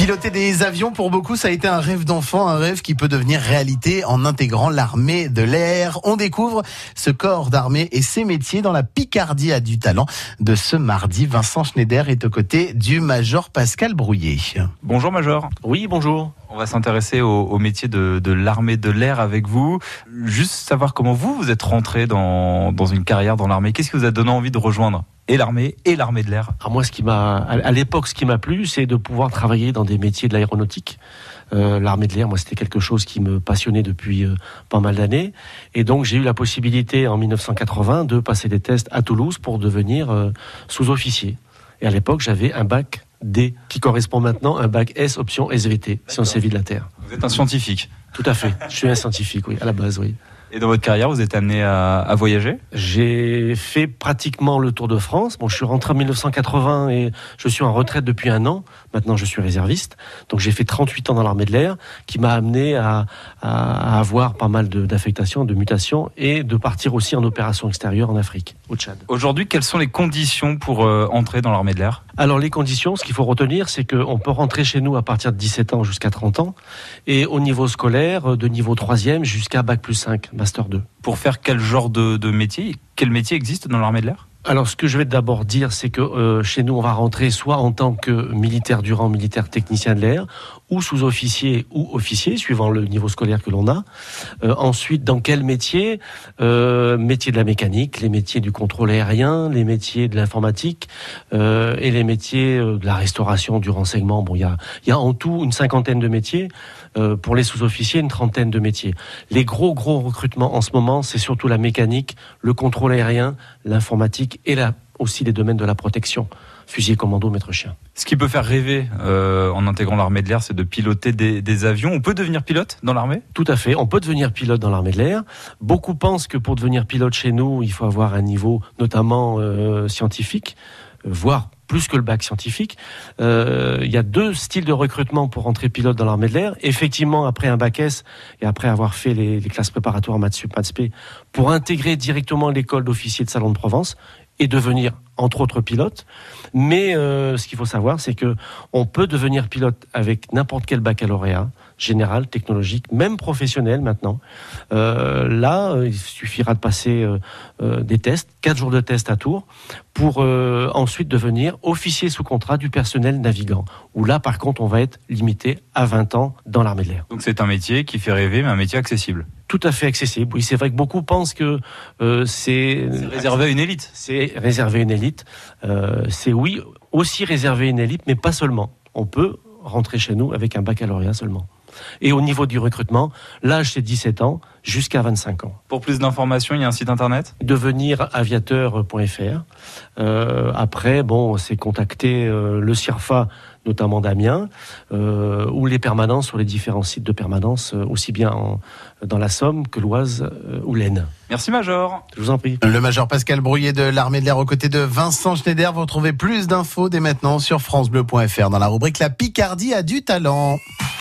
Piloter des avions, pour beaucoup, ça a été un rêve d'enfant, un rêve qui peut devenir réalité en intégrant l'armée de l'air. On découvre ce corps d'armée et ses métiers dans la Picardie a du talent de ce mardi. Vincent Schneider est aux côtés du Major Pascal Brouillet. Bonjour Major. Oui, bonjour. On va s'intéresser au, métier de, l'armée de l'air avec vous. Juste savoir comment vous, vous êtes rentré dans, dans une carrière dans l'armée. Qu'est-ce qui vous a donné envie de rejoindre? Et l'armée et l'armée de l'air moi, ce qui m'a, à l'époque, ce qui m'a plu, c'est de pouvoir travailler dans des métiers de l'aéronautique. Euh, l'armée de l'air, moi, c'était quelque chose qui me passionnait depuis euh, pas mal d'années. Et donc, j'ai eu la possibilité en 1980 de passer des tests à Toulouse pour devenir euh, sous-officier. Et à l'époque, j'avais un bac D, qui correspond maintenant à un bac S option SVT, sciences et vie de la Terre. Vous êtes un scientifique Tout à fait. Je suis un scientifique, oui, à la base, oui. Et dans votre carrière, vous êtes amené à, voyager? J'ai fait pratiquement le Tour de France. Bon, je suis rentré en 1980 et je suis en retraite depuis un an. Maintenant, je suis réserviste. Donc, j'ai fait 38 ans dans l'armée de l'air, qui m'a amené à, avoir pas mal d'affectations, de, mutations et de partir aussi en opération extérieure en Afrique, au Tchad. Aujourd'hui, quelles sont les conditions pour euh, entrer dans l'armée de l'air? Alors, les conditions, ce qu'il faut retenir, c'est qu'on peut rentrer chez nous à partir de 17 ans jusqu'à 30 ans et au niveau scolaire, de niveau 3e jusqu'à Bac plus 5 Master 2. Pour faire quel genre de, de métier? Quel métier existe dans l'armée de l'air? Alors, ce que je vais d'abord dire, c'est que euh, chez nous, on va rentrer soit en tant que militaire du rang, militaire technicien de l'air, ou sous-officier ou officier, suivant le niveau scolaire que l'on a. Euh, ensuite, dans quel métier? Euh, Métier de la mécanique, les métiers du contrôle aérien, les métiers de l'informatique et les métiers de la restauration, du renseignement. Bon, il y a, y a en tout une cinquantaine de métiers. pour les sous-officiers, une trentaine de métiers. Les gros, gros recrutements en ce moment, c'est surtout la mécanique, le contrôle aérien, l'informatique et là aussi les domaines de la protection, fusil commando, maître chien. Ce qui peut faire rêver euh, en intégrant l'armée de l'air, c'est de piloter des, avions. On peut devenir pilote dans l'armée? Tout à fait, on peut devenir pilote dans l'armée de l'air. Beaucoup pensent que pour devenir pilote chez nous, il faut avoir un niveau notamment euh, scientifique, voire plus que le bac scientifique. Euh, il y a deux styles de recrutement pour entrer pilote dans l'armée de l'air. Effectivement, après un bac S et après avoir fait les, classes préparatoires maths sup, maths pour intégrer directement l'école d'officier de Salon de Provence et devenir entre autres pilote. Mais euh, ce qu'il faut savoir, c'est que on peut devenir pilote avec n'importe quel baccalauréat général, technologique, même professionnel maintenant. Euh, là, il suffira de passer des tests, quatre jours de tests à tour, pour ensuite devenir officier sous contrat du personnel navigant. Où là, par contre, on va être limité à 20 ans dans l'armée de l'air. Donc c'est un métier qui fait rêver, mais un métier accessible tout à fait accessible. Oui, c'est vrai que beaucoup pensent que euh, c'est réservé à une élite. C'est réservé à une élite. Euh, c'est oui, aussi réservé à une élite, mais pas seulement. On peut rentrer chez nous avec un baccalauréat seulement. Et au niveau du recrutement, l'âge c'est 17 ans jusqu'à 25 ans. Pour plus d'informations, il y a un site internet? Deveniraviateur.fr. Euh, après, bon, c'est contacter euh, le CIRFA, notamment Damien, euh, ou les permanences sur les différents sites de permanence, euh, aussi bien dans la Somme que l'Oise ou l'Aisne. Merci Major. Je vous en prie. Le Major Pascal Brouillet de l'Armée de l'air aux côtés de Vincent Schneider. Vous retrouvez plus d'infos dès maintenant sur francebleu.fr dans la rubrique La Picardie a du talent.